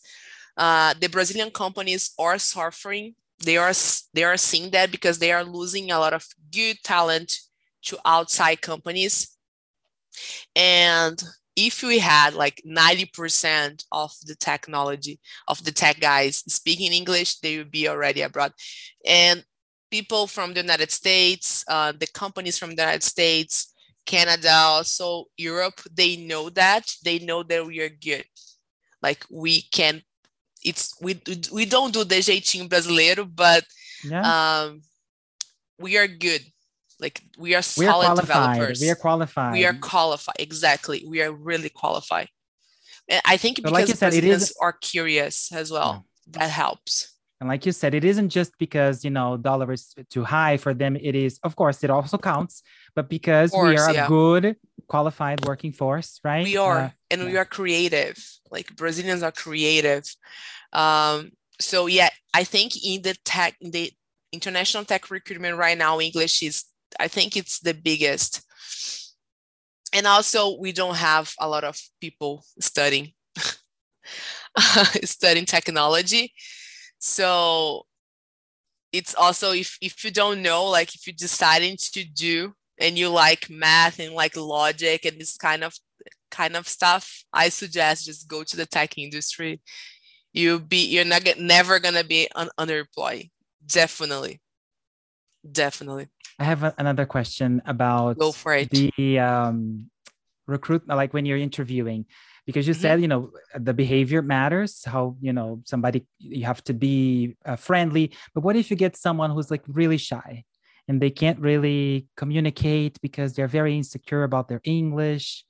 Uh, the Brazilian companies are suffering. They are they are seeing that because they are losing a lot of good talent to outside companies. And if we had like 90% of the technology of the tech guys speaking English, they would be already abroad. And people from the United States, uh, the companies from the United States, Canada, also Europe, they know that. They know that we are good. Like we can, it's we we don't do the jeitinho brasileiro, but yeah. um, we are good. Like we are solid we are developers. We are qualified. We are qualified. Exactly. We are really qualified. And I think because like said, Brazilians are curious as well. Yeah. That helps. And like you said, it isn't just because you know dollar is too high for them. It is, of course, it also counts, but because course, we are yeah. a good qualified working force, right? We are, uh, and yeah. we are creative. Like Brazilians are creative. Um, so yeah, I think in the tech, in the international tech recruitment right now, English is, I think it's the biggest. And also, we don't have a lot of people studying [laughs] studying technology so it's also if if you don't know, like if you're deciding to do and you like math and like logic and this kind of kind of stuff, I suggest just go to the tech industry. You'll be you're not never gonna be un- underemployed. Definitely, definitely. I have a, another question about go for it. The um, recruit like when you're interviewing because you mm-hmm. said you know the behavior matters how you know somebody you have to be uh, friendly but what if you get someone who's like really shy and they can't really communicate because they're very insecure about their english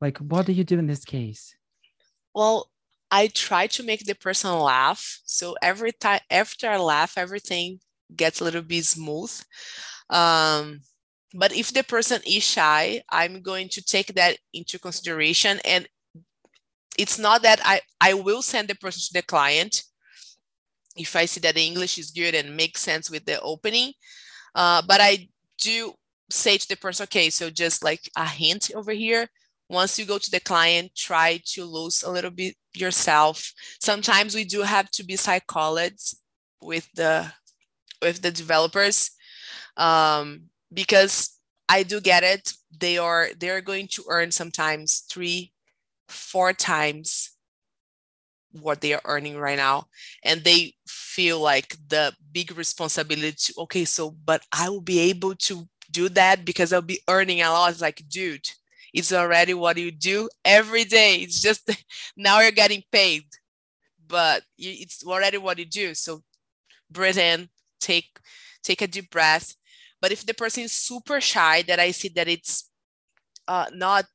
like what do you do in this case well i try to make the person laugh so every time after i laugh everything gets a little bit smooth um, but if the person is shy i'm going to take that into consideration and it's not that I, I will send the person to the client if I see that the English is good and makes sense with the opening. Uh, but I do say to the person, okay, so just like a hint over here. Once you go to the client, try to lose a little bit yourself. Sometimes we do have to be psychologists with the with the developers um, because I do get it. They are they're going to earn sometimes three, four times what they are earning right now and they feel like the big responsibility to, okay so but i will be able to do that because I'll be earning a lot. It's like, dude, it's already what you do every day. It's just [laughs] now you're getting paid, but it's already what you do. So breathe in, take take a deep breath. But if the person is super shy, that I see that it's uh, not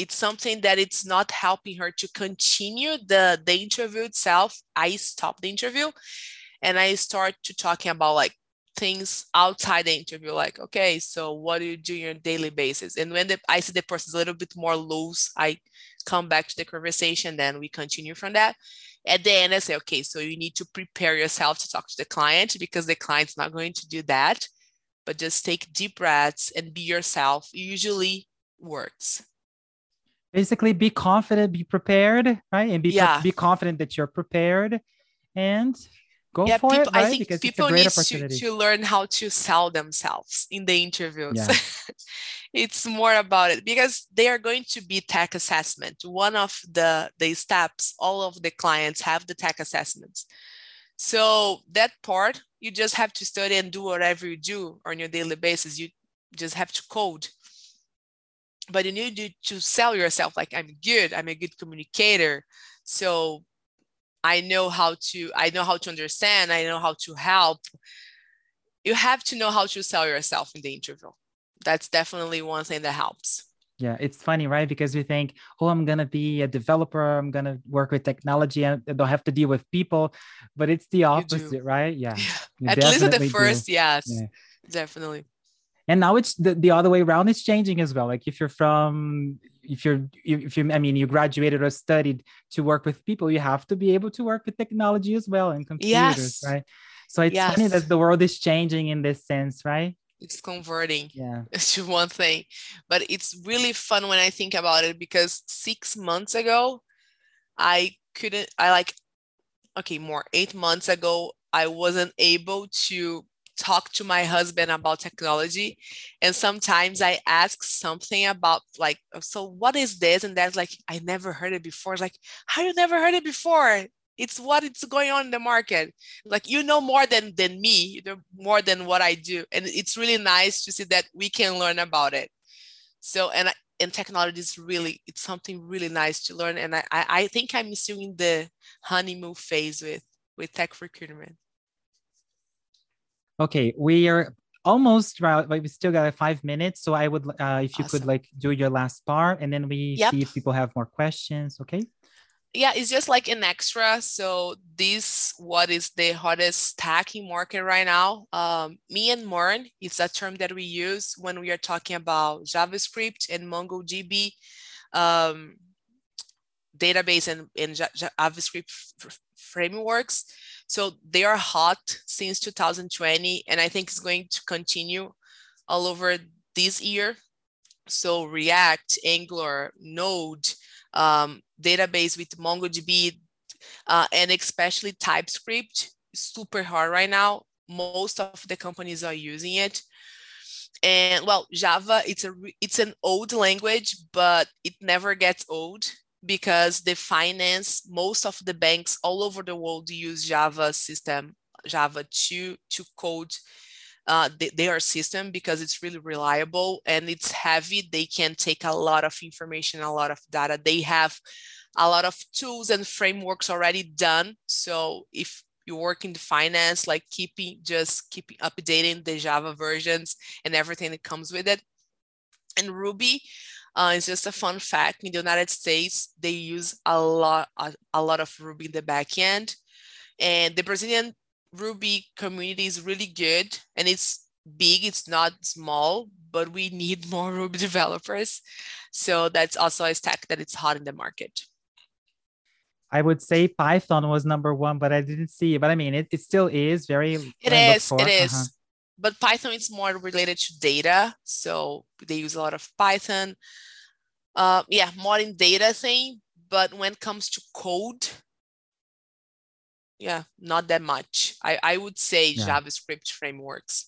it's something that it's not helping her to continue the the interview itself i stop the interview and i start to talking about like things outside the interview like okay so what do you do on daily basis and when the, i see the person's a little bit more loose i come back to the conversation then we continue from that at the end i say okay so you need to prepare yourself to talk to the client because the client's not going to do that. But just take deep breaths and be yourself it usually works basically be confident be prepared right? And be, yeah. be confident that you're prepared. And go yeah, for people, it, right? I think because people need to, to learn how to sell themselves in the interviews. Yeah. [laughs] it's more about it because they are going to be tech assessment. One of the, the steps, all of the clients have the tech assessments. So that part, you just have to study and do whatever you do on your daily basis. You just have to code. But you need to sell yourself like I'm good, I'm a good communicator. So I know how to I know how to understand, I know how to help. You have to know how to sell yourself in the interview. That's definitely one thing that helps. Yeah, it's funny, right? Because we think, oh, I'm gonna be a developer, I'm gonna work with technology, and I don't have to deal with people. But it's the opposite, right? Yeah. [laughs] yeah. At least at the first, do. yes, yeah. definitely and now it's the, the other way around it's changing as well like if you're from if you're if you i mean you graduated or studied to work with people you have to be able to work with technology as well and computers yes. right so it's yes. funny that the world is changing in this sense right it's converting yeah. [laughs] to one thing but it's really fun when i think about it because six months ago i couldn't i like okay more eight months ago i wasn't able to talk to my husband about technology and sometimes i ask something about like so what is this? And that's like i never heard it before. It's like how you never heard it before? It's what it's going on in the market. Like you know more than than me more than what i do and it's really nice to see that we can learn about it. So and and technology is really it's something really nice to learn and i i think i'm still in the honeymoon phase with with tech recruitment Okay, we are almost right, but we still got five minutes. So I would, uh, if you awesome. could like do your last part, and then we yep. see if people have more questions. Okay. Yeah, it's just like an extra. So this, what is the hottest stacking market right now? Um, MEAN and MERN, it's a term that we use when we are talking about JavaScript and MongoDB um, database and, and JavaScript frameworks. So they are hot since 2020, and I think it's going to continue all over this year. So React, Angular, Node, um, database with MongoDB, uh, and especially TypeScript, super hard right now. Most of the companies are using it. And well, Java, it's a it's an old language, but it never gets old because the finance, most of the banks all over the world use Java system, Java to, to code uh, their system because it's really reliable and it's heavy. They can take a lot of information, a lot of data. They have a lot of tools and frameworks already done. So if you work in the finance, like keeping just keeping updating the Java versions and everything that comes with it. And Ruby, uh, it's just a fun fact. In the United States, they use a lot, a, a lot of Ruby in the backend, and the Brazilian Ruby community is really good, and it's big. It's not small, but we need [laughs] more Ruby developers. So that's also a stack that it's hot in the market. I would say Python was number one, but I didn't see it. But I mean, it, it still is very. It is. It is. Uh-huh. But Python is more related to data. So they use a lot of Python. Uh, yeah, more in data thing. But when it comes to code, yeah, not that much. I, I would say yeah. JavaScript frameworks.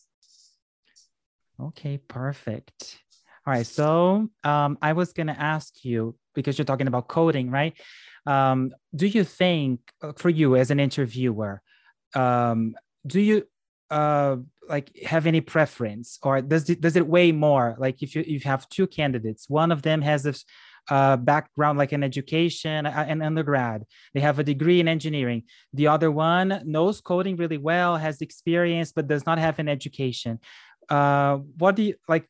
Okay, perfect. All right. So um, I was going to ask you because you're talking about coding, right? Um, do you think, uh, for you as an interviewer, um, do you uh, like have any preference, or does it does it weigh more? Like if you you have two candidates, one of them has this uh, background like an education an undergrad they have a degree in engineering the other one knows coding really well has experience but does not have an education uh, what do you like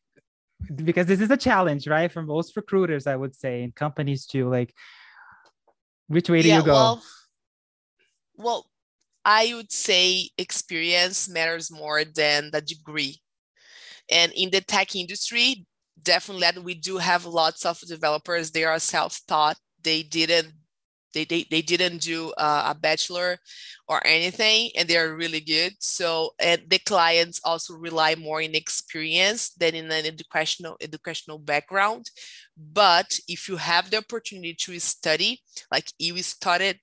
because this is a challenge, right? For most recruiters, I would say, and companies too. Like, which way do yeah, you go? Well, well, I would say experience matters more than the degree. And in the tech industry, definitely we do have lots of developers. They are self-taught. They didn't they, they, they didn't do uh, a bachelor or anything and they're really good so and the clients also rely more in experience than in an educational educational background but if you have the opportunity to study like you started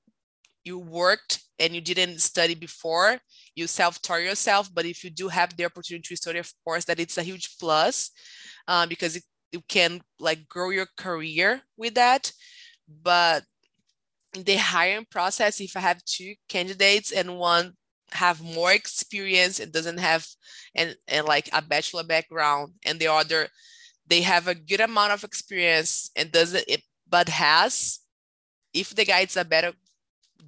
you worked and you didn't study before you self-taught yourself but if you do have the opportunity to study of course that it's a huge plus uh, because it, you can like grow your career with that. But the hiring process if i have two candidates and one have more experience and doesn't have and, and like a bachelor background and the other they have a good amount of experience and doesn't it but has if the guy is a better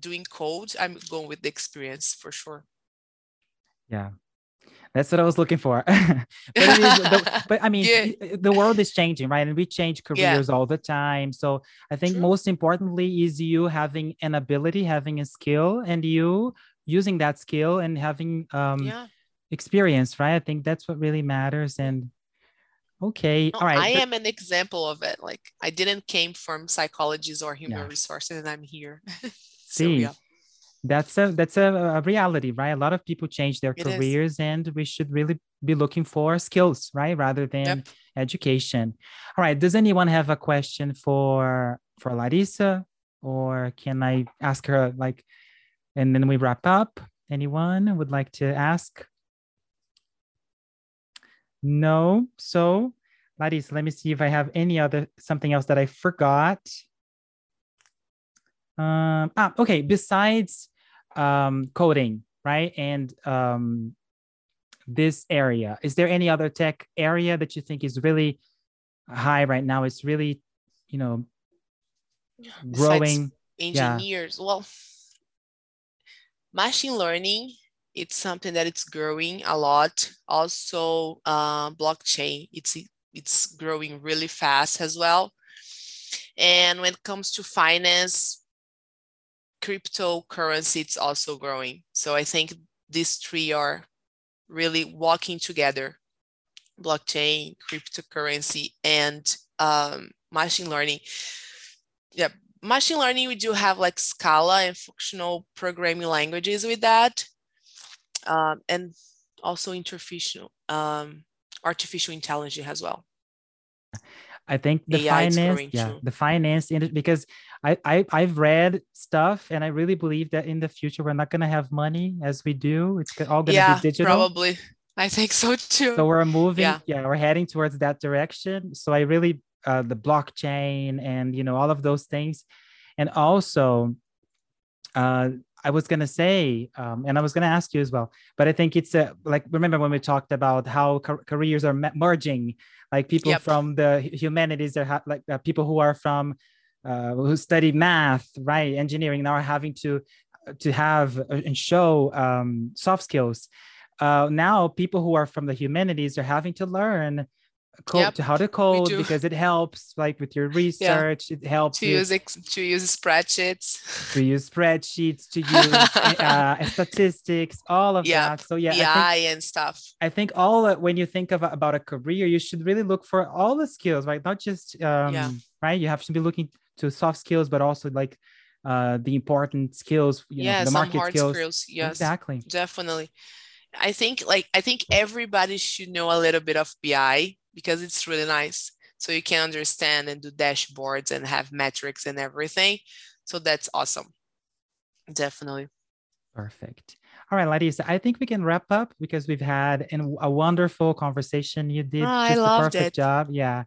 doing code i'm going with the experience for sure yeah that's what I was looking for. [laughs] but, the, [laughs] but, I mean, yeah. the world is changing, right? And we change careers yeah. all the time. So I think True. most importantly is you having an ability, having a skill, and you using that skill and having um, yeah. experience, right? I think that's what really matters. And okay, no, all right. I but, am an example of it. Like I didn't came from psychologies or human resources, and I'm here. [laughs] so, See that's a that's a, a, reality right? A lot of people change their it careers is. and we should really be looking for skills right? Rather than yep. education. All right does anyone have a question for for larissa? Or can i ask her like and then we wrap up? Anyone would like to ask? No. So larissa let me see if i have any other something else that i forgot um ah, okay besides um, coding, right? And um, this area. Is there any other tech area that you think is really high right now? It's really, you know, growing. Besides engineers. Yeah. Well, machine learning. It's something that it's growing a lot. Also, uh, blockchain. It's it's growing really fast as well. And when it comes to finance, cryptocurrency it's also growing. So I think these three are really walking together: blockchain, cryptocurrency, and um, machine learning. Yeah, machine learning we do have like Scala and functional programming languages with that, um, and also artificial um, artificial intelligence as well. I think the AI finance, yeah, too. the finance industry, because I, I I've read stuff and I really believe that in the future we're not gonna have money as we do. It's all gonna yeah, be digital. Probably. I think so too. So we're moving, yeah. yeah, we're heading towards that direction. So I really uh, the blockchain and you know all of those things, and also uh, I was gonna say, um, and I was gonna ask you as well, but I think it's a like remember when we talked about how careers are merging, like people yep. from the humanities are ha- like uh, people who are from uh, who study math, right, engineering now are having to to have and show um, soft skills. Uh, now people who are from the humanities are having to learn code yep, to how to code because it helps like with your [laughs] research yeah. it helps to use to use spreadsheets to use spreadsheets to [laughs] use uh, statistics all of yep. that so yeah BI think, and stuff i think all when you think of, about a career you should really look for all the skills right not just um, yeah. right you have to be looking to soft skills but also like uh, the important skills yeah know, the market skills. skills yes exactly definitely I think like I think everybody should know a little bit of BI because it's really nice. So you can understand and do dashboards and have metrics and everything. So that's awesome. Definitely. Perfect. All right, Larissa, I think we can wrap up because we've had an, a wonderful conversation. You did oh, just a perfect it. job. Yeah.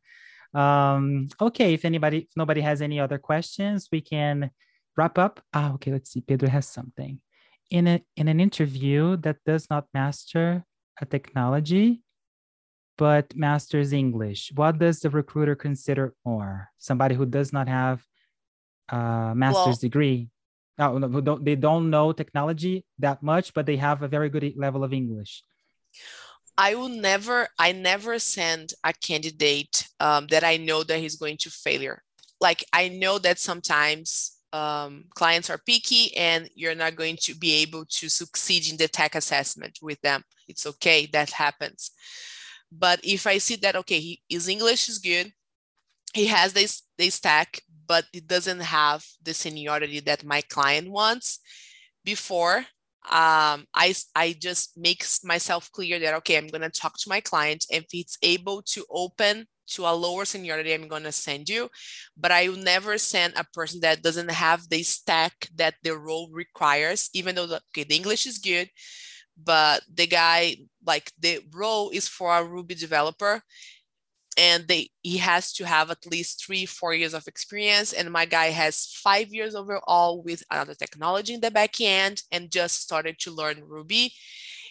Um, okay, if anybody, if nobody has any other questions, we can wrap up. Ah, okay, let's see. Pedro has something. In a in an interview that does not master a technology, but masters English, what does the recruiter consider more? Somebody who does not have a master's well, degree no, no, don't, they don't know technology that much, but they have a very good level of English. I will never, I never send a candidate um, that I know that he's going to failure. Like I know that sometimes um, clients are picky and you're not going to be able to succeed in the tech assessment with them. It's okay, that happens. But if I see that, okay, he, his English is good, he has this, this stack, but it doesn't have the seniority that my client wants before um, I, I just make myself clear that okay i'm going to talk to my client. If it's able to open to a lower seniority i'm going to send you. But i will never send a person that doesn't have the stack that the role requires even though the, okay, the english is good but the guy like the role is for a ruby developer and they he has to have at least three four years of experience and my guy has five years overall with another technology in the back end and just started to learn ruby.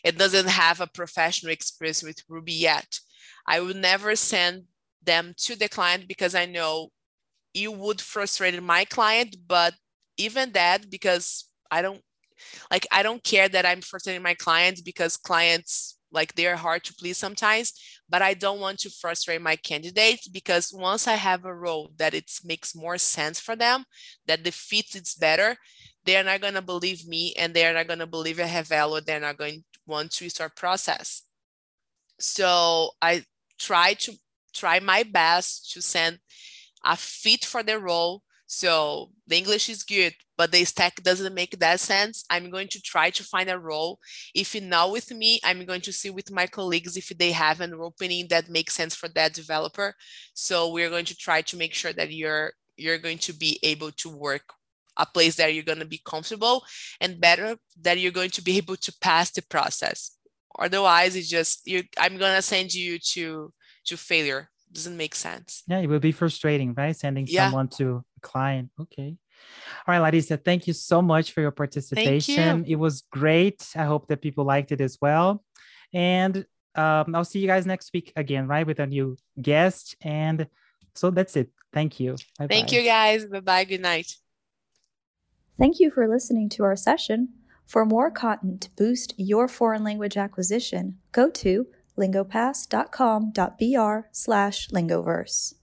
It doesn't have a professional experience with ruby yet. I would never send them to the client because i know you would frustrate my client but even that because i don't like i don't care that i'm frustrating my clients because clients like they're hard to please sometimes but i don't want to frustrate my candidates because once i have a role that it makes more sense for them that the fit is better they're not going to believe me and they're not going to believe i have value. They're not going to want to start process. So i try to try my best to send a fit for the role so the English is good, but the stack doesn't make that sense. I'm going to try to find a role. If not with me, I'm going to see with my colleagues if they have an opening that makes sense for that developer. So we're going to try to make sure that you're you're going to be able to work a place that you're going to be comfortable and better that you're going to be [laughs] able to pass the process. Otherwise, it's just you I'm going to send you to to failure doesn't make sense. Yeah, it would be frustrating, right? Sending yeah. someone to a client. Okay. All right, Larissa, thank you so much for your participation. You. It was great. I hope that people liked it as well. And um, I'll see you guys next week again, right? With a new guest. And so that's it. Thank you. Bye-bye. Thank you, guys. Bye bye. Good night. Thank you for listening to our session. For more content to boost your foreign language acquisition, go to lingopass.com.br slash lingoverse.